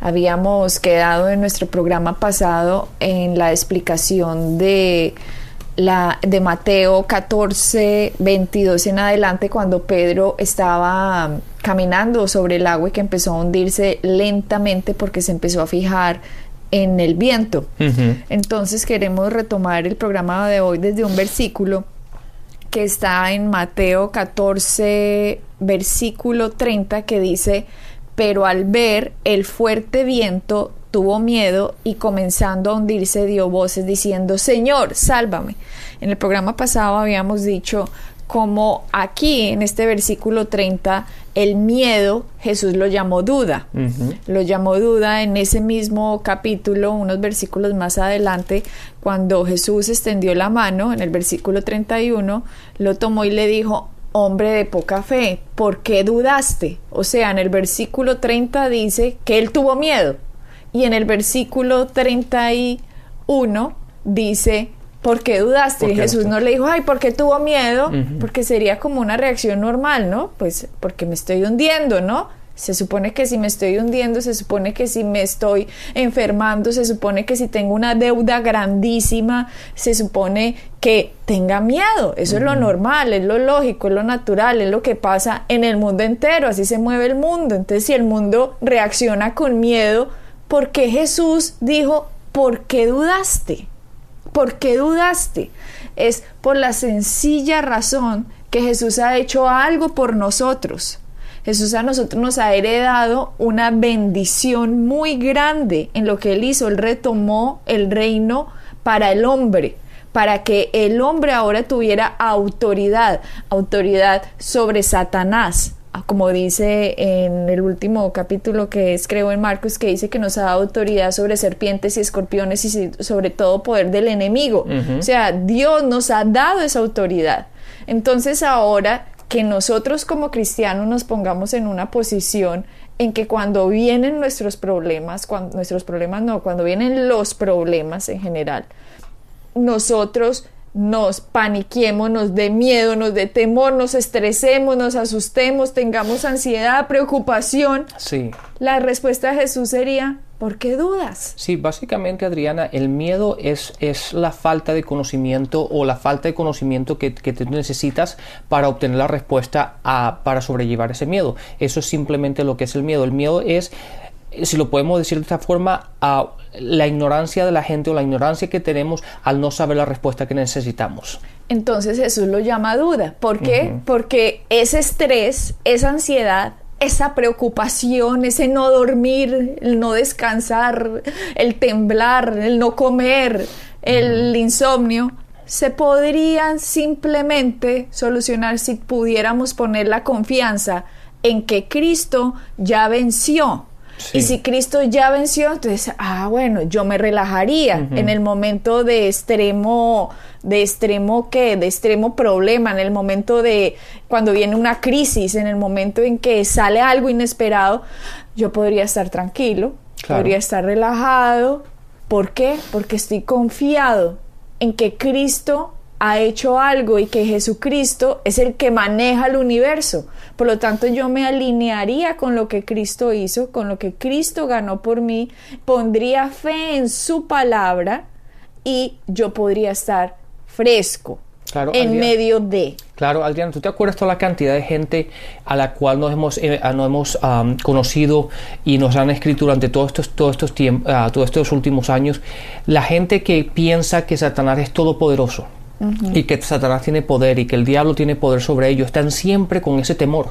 Habíamos quedado en nuestro programa pasado en la explicación de la de Mateo 14, 22 en adelante, cuando Pedro estaba caminando sobre el agua y que empezó a hundirse lentamente porque se empezó a fijar en el viento. Entonces queremos retomar el programa de hoy desde un versículo que está en Mateo 14, versículo 30, que dice, pero al ver el fuerte viento tuvo miedo y comenzando a hundirse dio voces diciendo, Señor, sálvame. En el programa pasado habíamos dicho como aquí en este versículo 30 el miedo Jesús lo llamó duda. Lo llamó duda en ese mismo capítulo, unos versículos más adelante, cuando Jesús extendió la mano, en el versículo 31, lo tomó y le dijo, hombre de poca fe, ¿por qué dudaste? O sea, en el versículo 30 dice que él tuvo miedo y en el versículo 31 dice ¿por qué dudaste? y Jesús no le dijo, ay, ¿por qué tuvo miedo? Porque sería como una reacción normal, ¿no? Pues porque me estoy hundiendo, ¿no? Se supone que si me estoy hundiendo, se supone que si me estoy enfermando, se supone que si tengo una deuda grandísima, se supone que tenga miedo. Eso es lo normal, es lo lógico, es lo natural, es lo que pasa en el mundo entero, así se mueve el mundo. Entonces, si el mundo reacciona con miedo, ¿por qué Jesús dijo, ¿por qué dudaste? ¿Por qué dudaste? Es por la sencilla razón que Jesús ha hecho algo por nosotros. Jesús a nosotros nos ha heredado una bendición muy grande en lo que Él hizo. Él retomó el reino para el hombre, para que el hombre ahora tuviera autoridad, autoridad sobre Satanás, como dice en el último capítulo que es creo en Marcos, que dice que nos ha dado autoridad sobre serpientes y escorpiones y sobre todo poder del enemigo. O sea, Dios nos ha dado esa autoridad. Entonces ahora que nosotros como cristianos nos pongamos en una posición en que cuando vienen nuestros problemas, cuando nuestros problemas no, cuando vienen los problemas en general, nosotros nos paniquemos, nos dé miedo, nos dé temor, nos estresemos, nos asustemos, tengamos ansiedad, preocupación. Sí. La respuesta de Jesús sería, ¿por qué dudas? Sí, básicamente Adriana, el miedo es, es la falta de conocimiento o la falta de conocimiento que, que necesitas para obtener la respuesta a, para sobrellevar ese miedo. Eso es simplemente lo que es el miedo. El miedo es si lo podemos decir de esta forma, a la ignorancia de la gente o la ignorancia que tenemos al no saber la respuesta que necesitamos. Entonces Jesús lo llama duda. ¿Por qué? Porque ese estrés, esa ansiedad, esa preocupación, ese no dormir, el no descansar, el temblar, el no comer, el insomnio, se podrían simplemente solucionar si pudiéramos poner la confianza en que Cristo ya venció y si Cristo ya venció, entonces, ah, bueno, yo me relajaría en el momento de extremo, de extremo qué, de extremo problema, en el momento de cuando viene una crisis, en el momento en que sale algo inesperado, yo podría estar tranquilo, podría estar relajado. ¿Por qué? Porque estoy confiado en que Cristo ha hecho algo y que Jesucristo es el que maneja el universo. Por lo tanto, yo me alinearía con lo que Cristo hizo, con lo que Cristo ganó por mí, pondría fe en su palabra y yo podría estar fresco. en medio de. Claro, Adrián, ¿tú te acuerdas toda la cantidad de gente a la cual nos hemos, eh, hemos conocido y nos han escrito durante todos estos, todos estos, tiempos, ah, todos estos últimos años? La gente que piensa que Satanás es todopoderoso y que Satanás tiene poder y que el diablo tiene poder sobre ellos, están siempre con ese temor,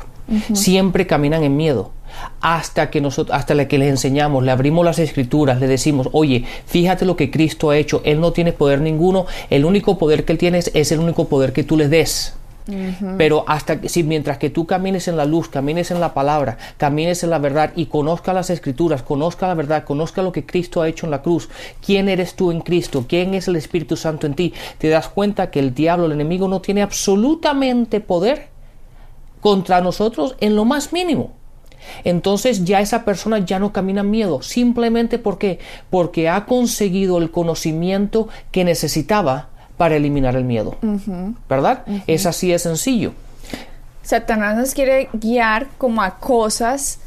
siempre caminan en miedo. Hasta que nosotros, hasta la que les enseñamos, le abrimos las escrituras, le decimos, oye, fíjate lo que Cristo ha hecho, Él no tiene poder ninguno, el único poder que Él tiene es el único poder que tú le des. Pero hasta que, si mientras que tú camines en la luz, camines en la palabra, camines en la verdad y conozca las escrituras, conozca la verdad, conozca lo que Cristo ha hecho en la cruz, quién eres tú en Cristo, quién es el Espíritu Santo en ti, te das cuenta que el diablo, el enemigo, no tiene absolutamente poder contra nosotros en lo más mínimo. Entonces ya esa persona ya no camina miedo, simplemente porque porque ha conseguido el conocimiento que necesitaba para eliminar el miedo. ¿Verdad? Es así de sencillo. Satanás nos quiere guiar como a cosas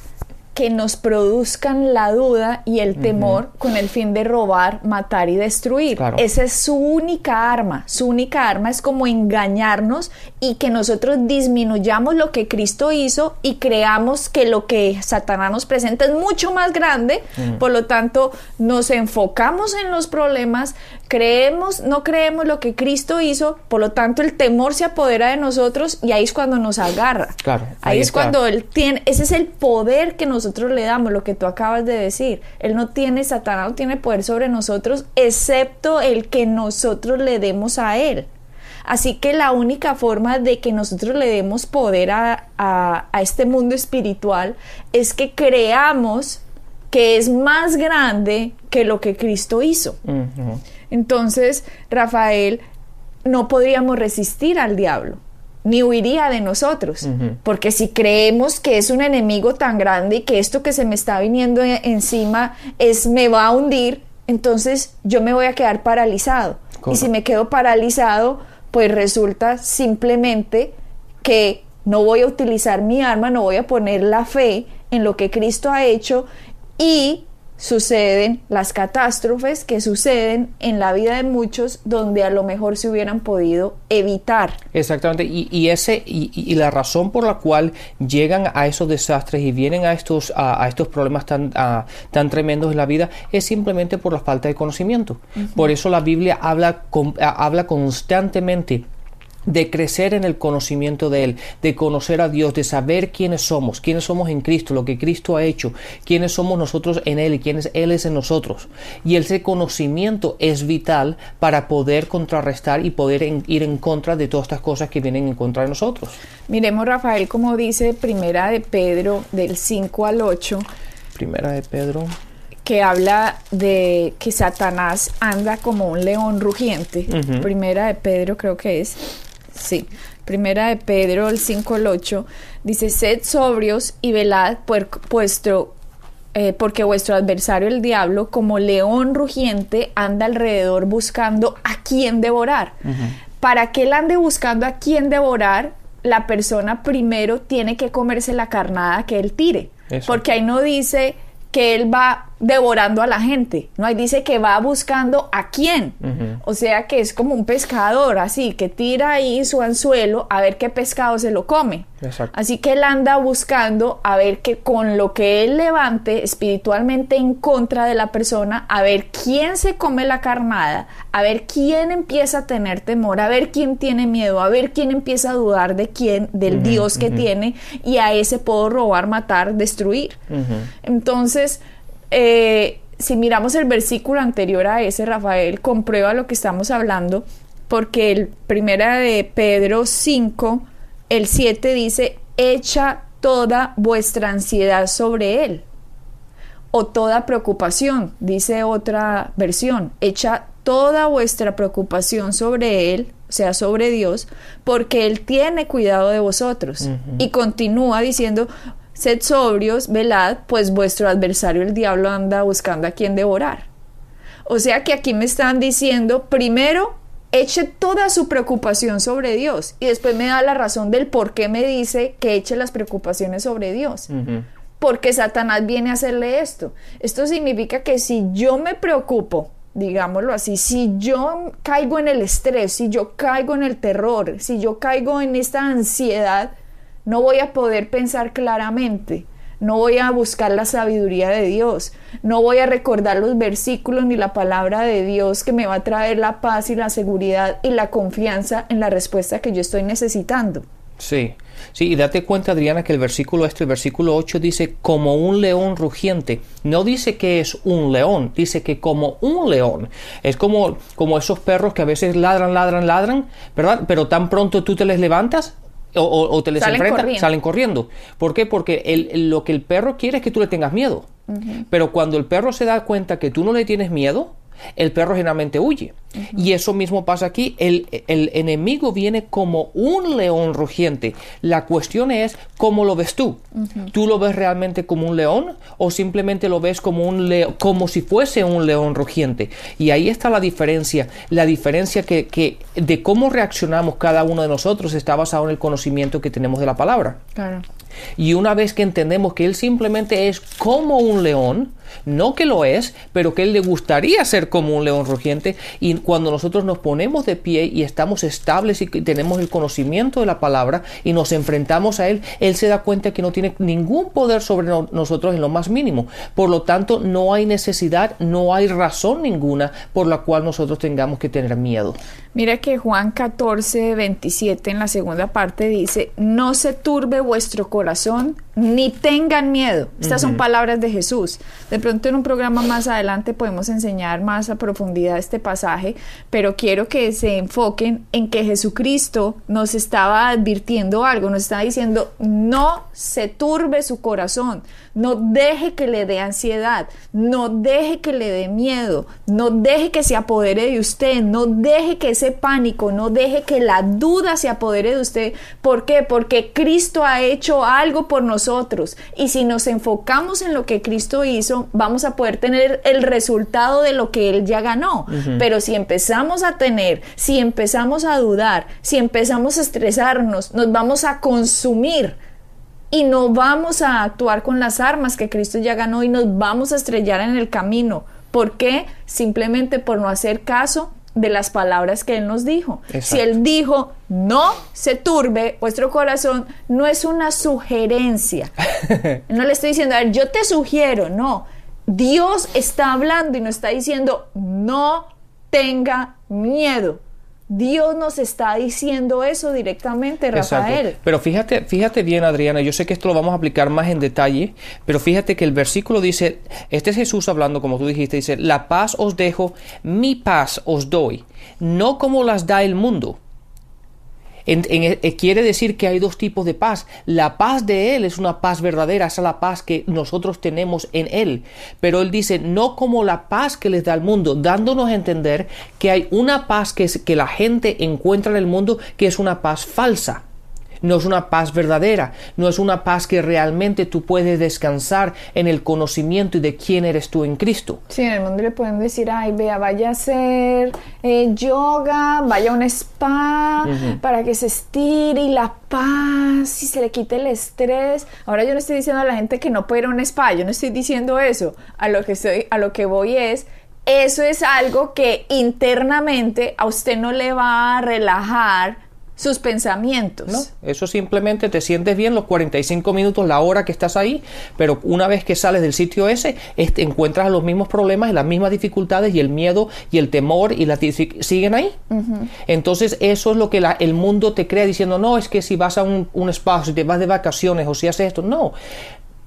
que nos produzcan la duda y el temor con el fin de robar, matar y destruir. Esa es su única arma. Su única arma es como engañarnos y que nosotros disminuyamos lo que Cristo hizo y creamos que lo que Satanás nos presenta es mucho más grande. Por lo tanto, nos enfocamos en los problemas, creemos, no creemos lo que Cristo hizo, por lo tanto el temor se apodera de nosotros y ahí es cuando nos agarra. Claro. Ahí, es cuando él tiene, ese es el poder que nosotros le damos, lo que tú acabas de decir. Él no tiene, Satanás no tiene poder sobre nosotros, excepto el que nosotros le demos a él. Así que la única forma de que nosotros le demos poder a, a este mundo espiritual es que creamos que es más grande que lo que Cristo hizo. Entonces, Rafael, no podríamos resistir al diablo, ni huiría de nosotros, porque si creemos que es un enemigo tan grande y que esto que se me está viniendo e-, encima es me va a hundir, entonces yo me voy a quedar paralizado. Y si me quedo paralizado, pues resulta simplemente que no voy a utilizar mi arma, no voy a poner la fe en lo que Cristo ha hecho y suceden las catástrofes que suceden en la vida de muchos donde a lo mejor se hubieran podido evitar. Exactamente, y, ese, y, la razón por la cual llegan a esos desastres y vienen a estos, a, estos problemas tan, tan tremendos en la vida es simplemente por la falta de conocimiento. Por eso la Biblia habla, habla constantemente de crecer en el conocimiento de Él, de conocer a Dios, de saber quiénes somos, quiénes somos en Cristo, lo que Cristo ha hecho, quiénes somos nosotros en Él y quiénes Él es en nosotros. Y ese conocimiento es vital para poder contrarrestar y poder ir en contra de todas estas cosas que vienen en contra de nosotros. Miremos, Rafael, como dice Primera de Pedro, del 5 al 8. Primera de Pedro que habla de que Satanás anda como un león rugiente. Primera de Pedro creo que es. Sí, primera de Pedro, el 5 al 8, dice, sed sobrios y velad vuestro, eh, porque vuestro adversario el diablo, como león rugiente, anda alrededor buscando a quién devorar. Para que él ande buscando a quién devorar, la persona primero tiene que comerse la carnada que él tire. Porque ahí no dice que él va devorando a la gente, ¿no? Ahí dice que va buscando a quién. O sea que es como un pescador, así, que tira ahí su anzuelo a ver qué pescado se lo come. Así que él anda buscando a ver que con lo que él levante espiritualmente en contra de la persona, a ver quién se come la carnada, a ver quién empieza a tener temor, a ver quién tiene miedo, a ver quién empieza a dudar de quién, del Dios que tiene, y a ese puedo robar, matar, destruir. Entonces, eh, si miramos el versículo anterior a ese, Rafael, comprueba lo que estamos hablando, porque el primera de Pedro 5, el 7 dice, echa toda vuestra ansiedad sobre él. O toda preocupación, dice otra versión, echa toda vuestra preocupación sobre Él, o sea, sobre Dios, porque Él tiene cuidado de vosotros. Y continúa diciendo, Sed sobrios, velad, pues vuestro adversario el diablo anda buscando a quien devorar. O sea que aquí me están diciendo, primero, eche toda su preocupación sobre Dios y después me da la razón del por qué me dice que eche las preocupaciones sobre Dios. Porque Satanás viene a hacerle esto. Esto significa que si yo me preocupo, digámoslo así, si yo caigo en el estrés, si yo caigo en el terror, si yo caigo en esta ansiedad, no voy a poder pensar claramente, no voy a buscar la sabiduría de Dios, no voy a recordar los versículos ni la palabra de Dios que me va a traer la paz y la seguridad y la confianza en la respuesta que yo estoy necesitando. Sí. Sí, y date cuenta, Adriana, que el versículo este, el versículo 8 dice como un león rugiente. No dice que es un león, dice que como un león. Es como, como esos perros que a veces ladran, ladran, ladran, ¿verdad? Pero tan pronto tú te les levantas, o, te les salen enfrentas, corriendo. salen corriendo. ¿Por qué? Porque el, lo que el perro quiere es que tú le tengas miedo. Pero cuando el perro se da cuenta que tú no le tienes miedo, el perro generalmente huye. Y eso mismo pasa aquí. El, enemigo viene como un león rugiente. La cuestión es cómo lo ves tú. ¿Tú lo ves realmente como un león o simplemente lo ves como un león, como si fuese un león rugiente? Y ahí está la diferencia. La diferencia que, que de cómo reaccionamos cada uno de nosotros está basado en el conocimiento que tenemos de la palabra. Claro. Y una vez que entendemos que Él simplemente es como un león, no que lo es, pero que Él le gustaría ser como un león rugiente, y cuando nosotros nos ponemos de pie y estamos estables y tenemos el conocimiento de la palabra y nos enfrentamos a Él, Él se da cuenta que no tiene ningún poder sobre nosotros en lo más mínimo. Por lo tanto, no hay necesidad, no hay razón ninguna por la cual nosotros tengamos que tener miedo. Mira que Juan 14, 27 en la segunda parte dice, no se turbe vuestro corazón corazón ni tengan miedo. Estas son palabras de Jesús. De pronto en un programa más adelante podemos enseñar más a profundidad este pasaje, pero quiero que se enfoquen en que Jesucristo nos estaba advirtiendo algo, nos está diciendo, no se turbe su corazón, no deje que le dé ansiedad, no deje que le dé miedo, no deje que se apodere de usted, no deje que ese pánico, no deje que la duda se apodere de usted. ¿Por qué? Porque Cristo ha hecho algo por nosotros y si nos enfocamos en lo que Cristo hizo, vamos a poder tener el resultado de lo que Él ya ganó. Pero si empezamos a tener, si empezamos a dudar, si empezamos a estresarnos, nos vamos a consumir y no vamos a actuar con las armas que Cristo ya ganó y nos vamos a estrellar en el camino. ¿Por qué? Simplemente por no hacer caso de las palabras que Él nos dijo. Si Él dijo, no se turbe vuestro corazón, no es una sugerencia. no le estoy diciendo, a ver, yo te sugiero, no. Dios está hablando y nos está diciendo, no tenga miedo. Dios nos está diciendo eso directamente, Rafael. Pero fíjate, fíjate bien, Adriana, yo sé que esto lo vamos a aplicar más en detalle, pero fíjate que el versículo dice, este es Jesús hablando, como tú dijiste, dice, la paz os dejo, mi paz os doy, no como las da el mundo. Eh, quiere decir que hay dos tipos de paz. La paz de Él es una paz verdadera, es la paz que nosotros tenemos en Él. Pero Él dice, no como la paz que les da el mundo, dándonos a entender que hay una paz que, que la gente encuentra en el mundo que es una paz falsa no es una paz verdadera, no es una paz que realmente tú puedes descansar en el conocimiento y de quién eres tú en Cristo. Sí, en el mundo le pueden decir, ay, vea, vaya a hacer eh, yoga, vaya a un spa para que se estire y la paz y se le quite el estrés. Ahora yo no estoy diciendo a la gente que no puede ir a un spa, yo no estoy diciendo eso. A lo que, estoy, a lo que voy es eso es algo que internamente a usted no le va a relajar sus pensamientos. No, eso simplemente te sientes bien los 45 minutos, la hora que estás ahí, pero una vez que sales del sitio ese, encuentras los mismos problemas y las mismas dificultades y el miedo y el temor y la siguen ahí. Entonces eso es lo que el mundo te crea diciendo, no, es que si vas a un, un espacio, si te vas de vacaciones o si haces esto, no.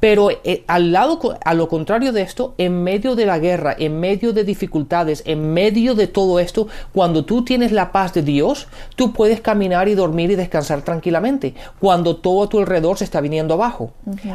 Pero eh, al lado, a lo contrario de esto, en medio de la guerra, en medio de dificultades, en medio de todo esto, cuando tú tienes la paz de Dios, tú puedes caminar y dormir y descansar tranquilamente. Cuando todo a tu alrededor se está viniendo abajo.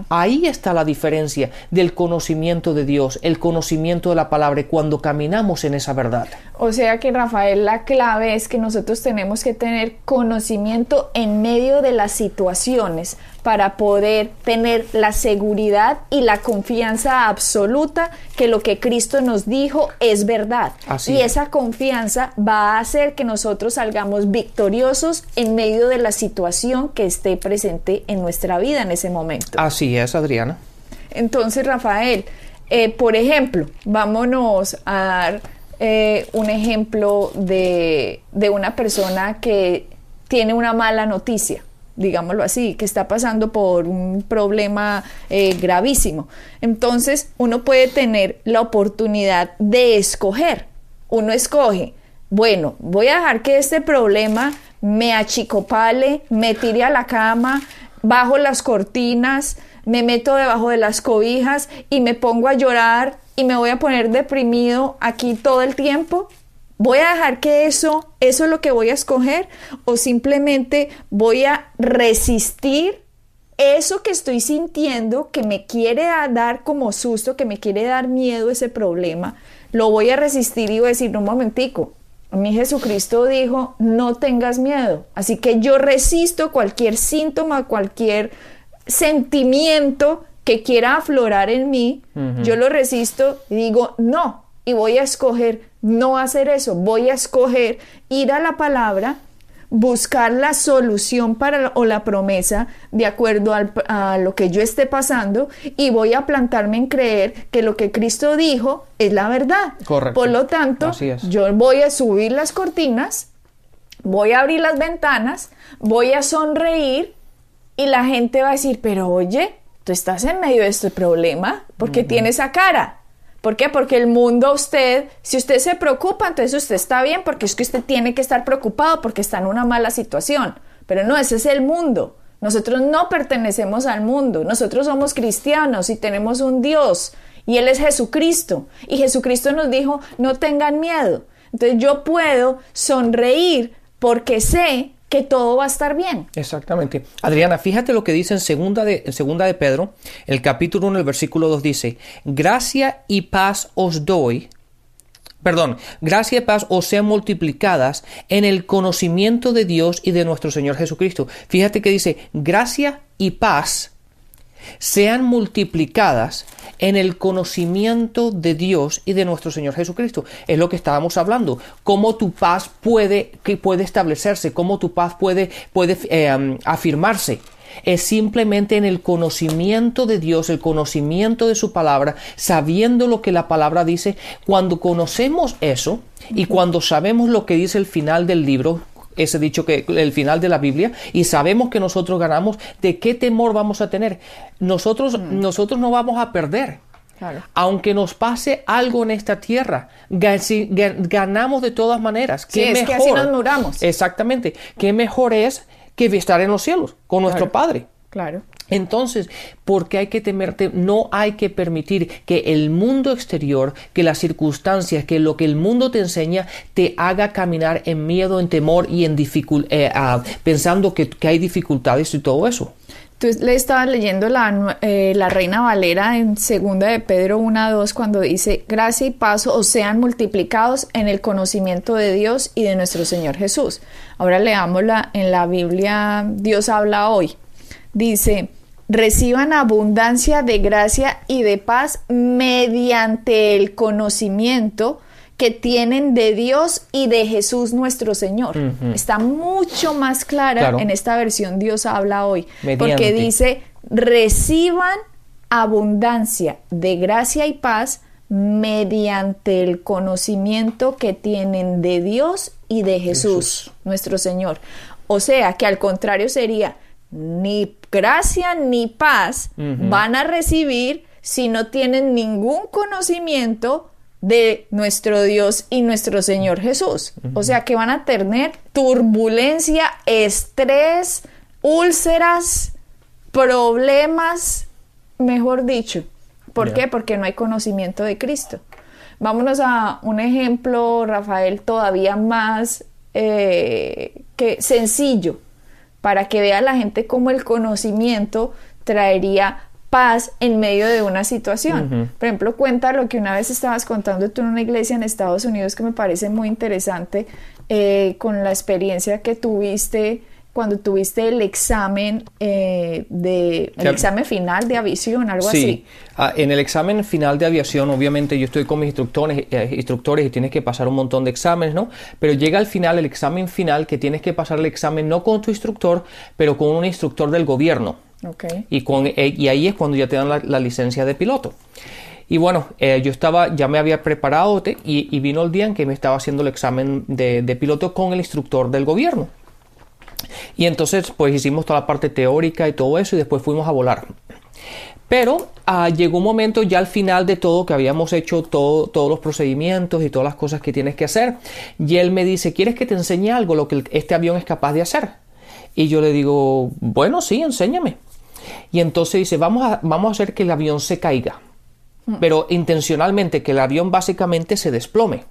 Ahí está la diferencia del conocimiento de Dios, el conocimiento de la palabra, cuando caminamos en esa verdad. O sea que Rafael, la clave es que nosotros tenemos que tener conocimiento en medio de las situaciones para poder tener la seguridad y la confianza absoluta que lo que Cristo nos dijo es verdad. y esa confianza va a hacer que nosotros salgamos victoriosos en medio de la situación que esté presente en nuestra vida en ese momento. Así es, Adriana. Entonces, Rafael, eh, por ejemplo, vámonos a dar eh, un ejemplo de, de una persona que tiene una mala noticia digámoslo así, que está pasando por un problema eh, gravísimo. Entonces, uno puede tener la oportunidad de escoger. Uno escoge, bueno, voy a dejar que este problema me achicopale, me tire a la cama, bajo las cortinas, me meto debajo de las cobijas y me pongo a llorar y me voy a poner deprimido aquí todo el tiempo? ¿Voy a dejar que eso, eso es lo que voy a escoger? ¿O simplemente voy a resistir eso que estoy sintiendo, que me quiere dar como susto, que me quiere dar miedo ese problema? Lo voy a resistir y voy a decir, un momentico, a mí Jesucristo dijo, no tengas miedo. Así que yo resisto cualquier síntoma, cualquier sentimiento que quiera aflorar en mí, yo lo resisto y digo, no, y voy a escoger no hacer eso, voy a escoger ir a la palabra, buscar la solución para o la promesa de acuerdo a lo que yo esté pasando y voy a plantarme en creer que lo que Cristo dijo es la verdad. Correcto. Por lo tanto, yo voy a subir las cortinas, voy a abrir las ventanas, voy a sonreír y la gente va a decir, pero oye, tú estás en medio de este problema, ¿por qué tienes esa cara? ¿Por qué? Porque el mundo usted, si usted se preocupa, entonces usted está bien porque es que usted tiene que estar preocupado porque está en una mala situación. Pero no, ese es el mundo. Nosotros no pertenecemos al mundo. Nosotros somos cristianos y tenemos un Dios y Él es Jesucristo. Y Jesucristo nos dijo, no tengan miedo. Entonces yo puedo sonreír porque sé que todo va a estar bien. Exactamente. Adriana, fíjate lo que dice en segunda de, segunda de Pedro, el capítulo 1, el versículo 2 dice, gracia y paz os doy, perdón, gracia y paz os sean multiplicadas en el conocimiento de Dios y de nuestro Señor Jesucristo. Fíjate que dice, gracia y paz sean multiplicadas en el conocimiento de Dios y de nuestro Señor Jesucristo. Es lo que estábamos hablando. Cómo tu paz puede, que puede establecerse, cómo tu paz puede, puede eh, afirmarse. Es simplemente en el conocimiento de Dios, el conocimiento de su palabra, sabiendo lo que la palabra dice. Cuando conocemos eso y cuando sabemos lo que dice el final del libro, ese dicho que el final de la Biblia y sabemos que nosotros ganamos, ¿de qué temor vamos a tener? Nosotros, mm. nosotros no vamos a perder. Aunque nos pase algo en esta tierra, ganamos de todas maneras. ¿Qué mejor? es que así nos muramos. Exactamente. ¿Qué mejor es que estar en los cielos con nuestro Padre? Claro. Entonces, ¿por qué hay que temerte? No hay que permitir que el mundo exterior, que las circunstancias, que lo que el mundo te enseña, te haga caminar en miedo, en temor y en eh, pensando que, hay dificultades y todo eso. Tú le estabas leyendo la, eh, la Reina Valera en segunda de Pedro 1.2 cuando dice, gracia y paso os sean multiplicados en el conocimiento de Dios y de nuestro Señor Jesús. Ahora leámosla en la Biblia, Dios habla hoy. Dice, reciban abundancia de gracia y de paz mediante el conocimiento que tienen de Dios y de Jesús nuestro Señor. Está mucho más clara en esta versión Dios habla hoy, porque dice, reciban abundancia de gracia y paz mediante el conocimiento que tienen de Dios y de Jesús, nuestro Señor. O sea, que al contrario sería, ni gracia ni paz van a recibir si no tienen ningún conocimiento de nuestro Dios y nuestro Señor Jesús. O sea que van a tener turbulencia, estrés, úlceras, problemas, mejor dicho. ¿Por qué? Porque no hay conocimiento de Cristo. Vámonos a un ejemplo, Rafael, todavía más eh, que sencillo para que vea la gente cómo el conocimiento traería paz en medio de una situación. Por ejemplo, cuenta lo que una vez estabas contando tú en una iglesia en Estados Unidos que me parece muy interesante eh, con la experiencia que tuviste cuando tuviste el examen eh, de el examen final de aviación, algo sí. así. Ah, en el examen final de aviación, obviamente yo estoy con mis instructores, eh, instructores y tienes que pasar un montón de exámenes, ¿no? Pero llega al final el examen final que tienes que pasar el examen no con tu instructor, pero con un instructor del gobierno. Okay. Y, con, eh, y ahí es cuando ya te dan la, licencia de piloto. Y bueno, yo estaba, ya me había preparado y, vino el día en que me estaba haciendo el examen de, de piloto con el instructor del gobierno. Y entonces pues hicimos toda la parte teórica y todo eso y después fuimos a volar. Pero ah, llegó un momento ya al final de todo que habíamos hecho todo, todos los procedimientos y todas las cosas que tienes que hacer. Y él me dice, ¿quieres que te enseñe algo lo que este avión es capaz de hacer? Y yo le digo, bueno, sí, enséñame. Y entonces dice, vamos a, vamos a hacer que el avión se caiga. Mm. Pero intencionalmente, que el avión básicamente se desplome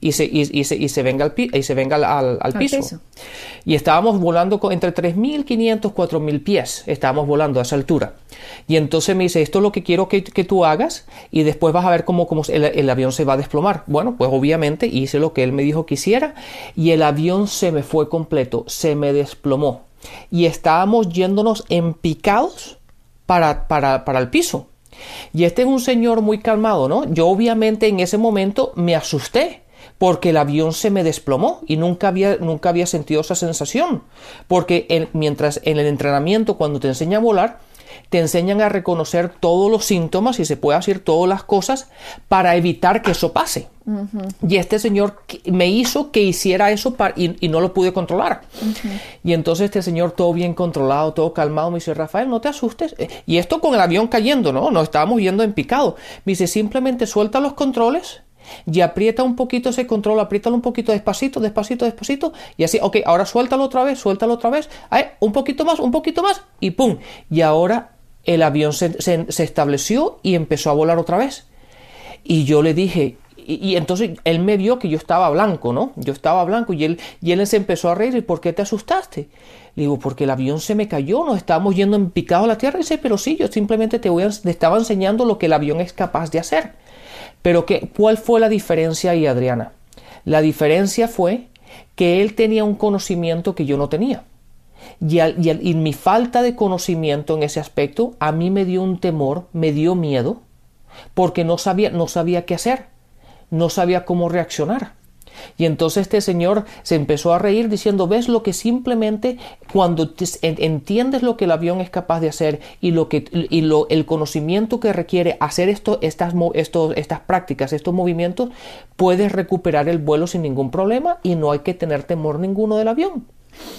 y se, y, se, y se venga al, y se venga al, al, piso. Y estábamos volando con, entre 3.500 4.000 pies, estábamos volando a esa altura. Y entonces me dice, esto es lo que quiero que, que tú hagas y después vas a ver cómo, cómo el, el, avión se va a desplomar. Bueno, pues obviamente hice lo que él me dijo que hiciera y el avión se me fue completo, se me desplomó. Y estábamos yéndonos en picados para, para, para el piso. Y este es un señor muy calmado, ¿no? Yo obviamente en ese momento me asusté porque el avión se me desplomó y nunca había, nunca había sentido esa sensación. Porque mientras en el entrenamiento, cuando te enseñan a volar, te enseñan a reconocer todos los síntomas y se puede hacer todas las cosas para evitar que eso pase. Y este señor me hizo que hiciera eso y, no lo pude controlar. Y entonces este señor, todo bien controlado, todo calmado, me dice, Rafael, no te asustes. Eh, y esto con el avión cayendo, ¿no? Nos estábamos yendo en picado. Me dice, simplemente suelta los controles y aprieta un poquito ese control, apriétalo un poquito despacito, despacito, despacito, y así, ok, ahora suéltalo otra vez, suéltalo otra vez, un poquito más, un poquito más, y ¡pum! Y ahora el avión se, estableció y empezó a volar otra vez. Y yo le dije, y, entonces él me vio que yo estaba blanco, ¿no? Yo estaba blanco y él, y él se empezó a reír, ¿y por qué te asustaste? Le digo, porque el avión se me cayó, nos estábamos yendo en picado a la tierra. Y dice, pero sí, yo simplemente te, voy a, te estaba enseñando lo que el avión es capaz de hacer. Pero ¿qué, ¿cuál fue la diferencia ahí, Adriana? La diferencia fue que él tenía un conocimiento que yo no tenía. Y, y, mi falta de conocimiento en ese aspecto a mí me dio un temor, me dio miedo, porque no sabía, no sabía qué hacer, no sabía cómo reaccionar. Y entonces este señor se empezó a reír diciendo, ves lo que simplemente cuando entiendes lo que el avión es capaz de hacer y, lo que, y lo, el conocimiento que requiere hacer esto, estas, estos, estas prácticas, estos movimientos, puedes recuperar el vuelo sin ningún problema y no hay que tener temor ninguno del avión.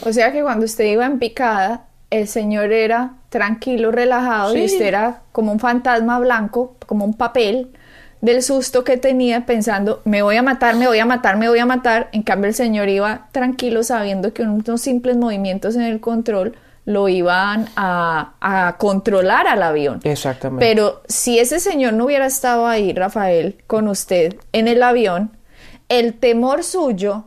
O sea que cuando usted iba en picada, el señor era tranquilo, relajado y usted era como un fantasma blanco, como un papel del susto que tenía pensando, me voy a matar, me voy a matar, me voy a matar. En cambio el señor iba tranquilo sabiendo que unos simples movimientos en el control lo iban a, a controlar al avión. Exactamente. Pero si ese señor no hubiera estado ahí, Rafael, con usted en el avión, el temor suyo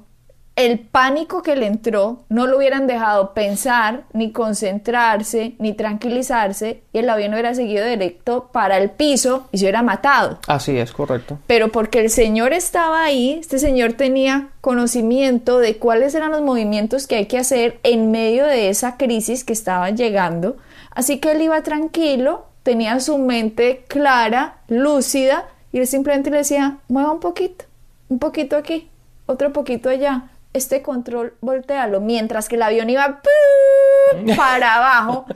el pánico que le entró no lo hubieran dejado pensar, ni concentrarse, ni tranquilizarse, y el avión hubiera seguido directo para el piso y se hubiera matado. Así es, correcto. Pero porque el señor estaba ahí, este señor tenía conocimiento de cuáles eran los movimientos que hay que hacer en medio de esa crisis que estaba llegando, así que él iba tranquilo, tenía su mente clara, lúcida, y él simplemente le decía, mueva un poquito, un poquito aquí, otro poquito allá, este control voltealo, mientras que el avión iba para abajo,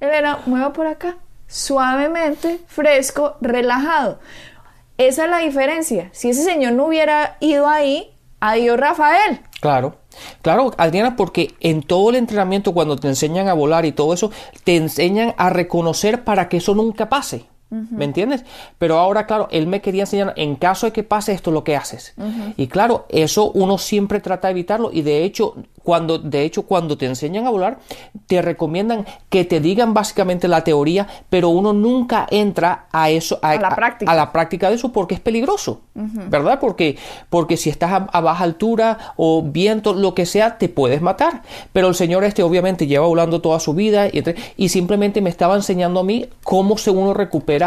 él era, mueva por acá, suavemente, fresco, relajado. Esa es la diferencia. Si ese señor no hubiera ido ahí, adiós Rafael. Claro. Claro, Adriana, porque en todo el entrenamiento, cuando te enseñan a volar y todo eso, te enseñan a reconocer para que eso nunca pase. ¿Me entiendes? Pero ahora, claro, él me quería enseñar, en caso de que pase esto, lo que haces. Y claro, eso uno siempre trata de evitarlo. Y de hecho, cuando, de hecho, cuando te enseñan a volar, te recomiendan que te digan básicamente la teoría, pero uno nunca entra a eso, a, la, práctica. A, la práctica de eso porque es peligroso, ¿verdad? Porque, porque si estás a, baja altura o viento, lo que sea, te puedes matar. Pero el señor este obviamente lleva volando toda su vida y, y simplemente me estaba enseñando a mí cómo se uno recupera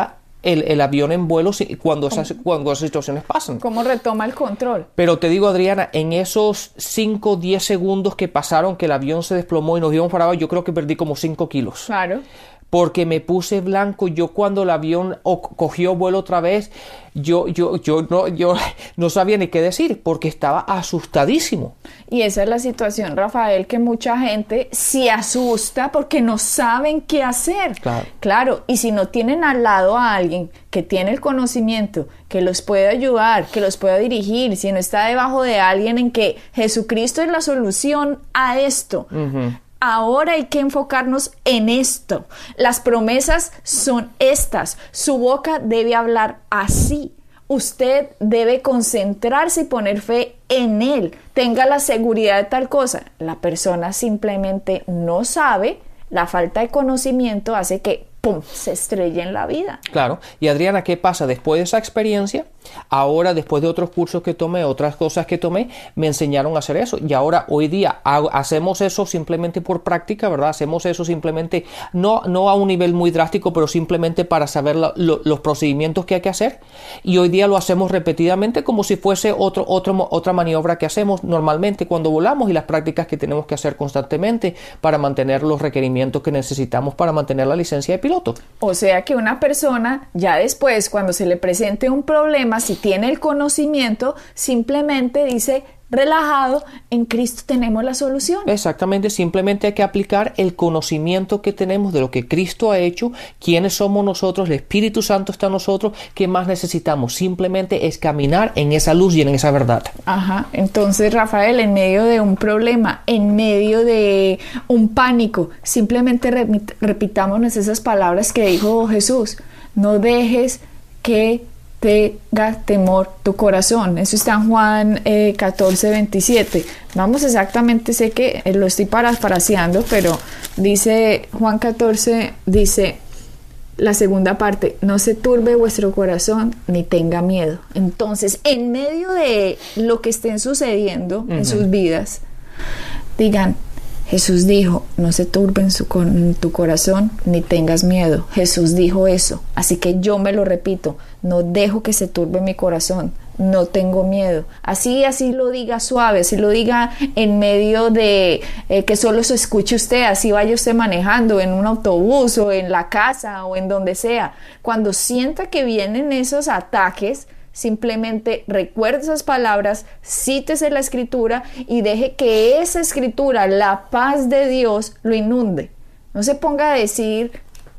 el, avión en vuelo cuando esas, cuando esas situaciones pasan. ¿Cómo retoma el control? Pero te digo, Adriana, en esos 5 o 10 segundos que pasaron que el avión se desplomó y nos íbamos para abajo, yo creo que perdí como 5 kilos. Claro porque me puse blanco. Yo cuando el avión cogió vuelo otra vez, yo, yo, yo, no, yo no sabía ni qué decir porque estaba asustadísimo. Y esa es la situación, Rafael, que mucha gente se asusta porque no saben qué hacer. Claro. claro, y si no tienen al lado a alguien que tiene el conocimiento, que los puede ayudar, que los pueda dirigir, si no está debajo de alguien en que Jesucristo es la solución a esto, Ahora hay que enfocarnos en esto. Las promesas son estas. Su boca debe hablar así. Usted debe concentrarse y poner fe en él. Tenga la seguridad de tal cosa. La persona simplemente no sabe. La falta de conocimiento hace que ¡pum! se estrella en la vida. Claro. Y Adriana, ¿qué pasa? Después de esa experiencia, ahora después de otros cursos que tomé, otras cosas que tomé, me enseñaron a hacer eso. Y ahora, hoy día, hacemos eso simplemente por práctica, ¿verdad? Hacemos eso simplemente, no, no a un nivel muy drástico, pero simplemente para saber los procedimientos que hay que hacer. Y hoy día lo hacemos repetidamente como si fuese otro, otro, otra maniobra que hacemos normalmente cuando volamos y las prácticas que tenemos que hacer constantemente para mantener los requerimientos que necesitamos para mantener la licencia de piloto. O sea que una persona ya después, cuando se le presente un problema, si tiene el conocimiento, simplemente dice, relajado, en Cristo tenemos la solución. Exactamente, simplemente hay que aplicar el conocimiento que tenemos de lo que Cristo ha hecho, quiénes somos nosotros, el Espíritu Santo está en nosotros, ¿qué más necesitamos? Simplemente es caminar en esa luz y en esa verdad. Ajá, entonces Rafael, en medio de un problema, en medio de un pánico, simplemente repitámonos esas palabras que dijo Jesús, no dejes que tenga temor tu corazón. Eso está en Juan 14, eh, 27. Vamos exactamente, sé que eh, lo estoy parafraseando, pero dice Juan 14, dice la segunda parte, no se turbe vuestro corazón ni tenga miedo. Entonces, en medio de lo que estén sucediendo en sus vidas, digan, Jesús dijo, no se turben su, tu corazón ni tengas miedo. Jesús dijo eso. Así que yo me lo repito, no dejo que se turbe mi corazón, no tengo miedo. Así, así lo diga suave, así lo diga en medio de eh, que solo se escuche usted, así vaya usted manejando en un autobús o en la casa o en donde sea. Cuando sienta que vienen esos ataques, Simplemente recuerde esas palabras, cítese la escritura y deje que esa escritura, la paz de Dios, lo inunde. No se ponga a decir,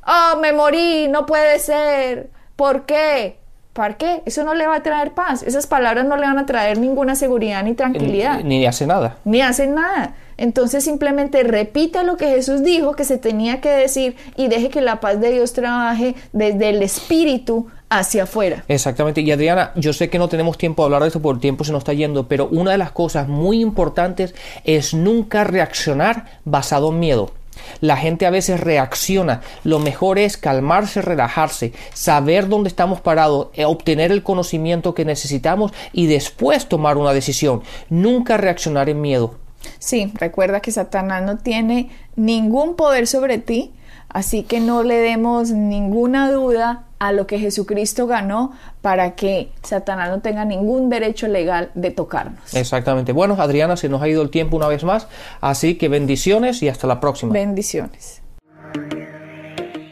oh, me morí, no puede ser. ¿Por qué? ¿Para qué? Eso no le va a traer paz. Esas palabras no le van a traer ninguna seguridad ni tranquilidad. Ni, ni hace nada. Ni hace nada. Entonces simplemente repita lo que Jesús dijo que se tenía que decir y deje que la paz de Dios trabaje desde el espíritu hacia afuera. Exactamente. Y Adriana, yo sé que no tenemos tiempo de hablar de esto por el tiempo se nos está yendo, pero una de las cosas muy importantes es nunca reaccionar basado en miedo. La gente a veces reacciona. Lo mejor es calmarse, relajarse, saber dónde estamos parados, eh, obtener el conocimiento que necesitamos y después tomar una decisión. Nunca reaccionar en miedo. Sí, recuerda que Satanás no tiene ningún poder sobre ti, así que no le demos ninguna duda a lo que Jesucristo ganó para que Satanás no tenga ningún derecho legal de tocarnos. Exactamente. Bueno, Adriana, se nos ha ido el tiempo una vez más, así que bendiciones y hasta la próxima. Bendiciones.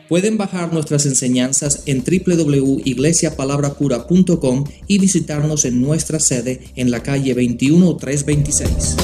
Pueden bajar nuestras enseñanzas en www.iglesiapalabracura.com y visitarnos en nuestra sede en la calle 21326.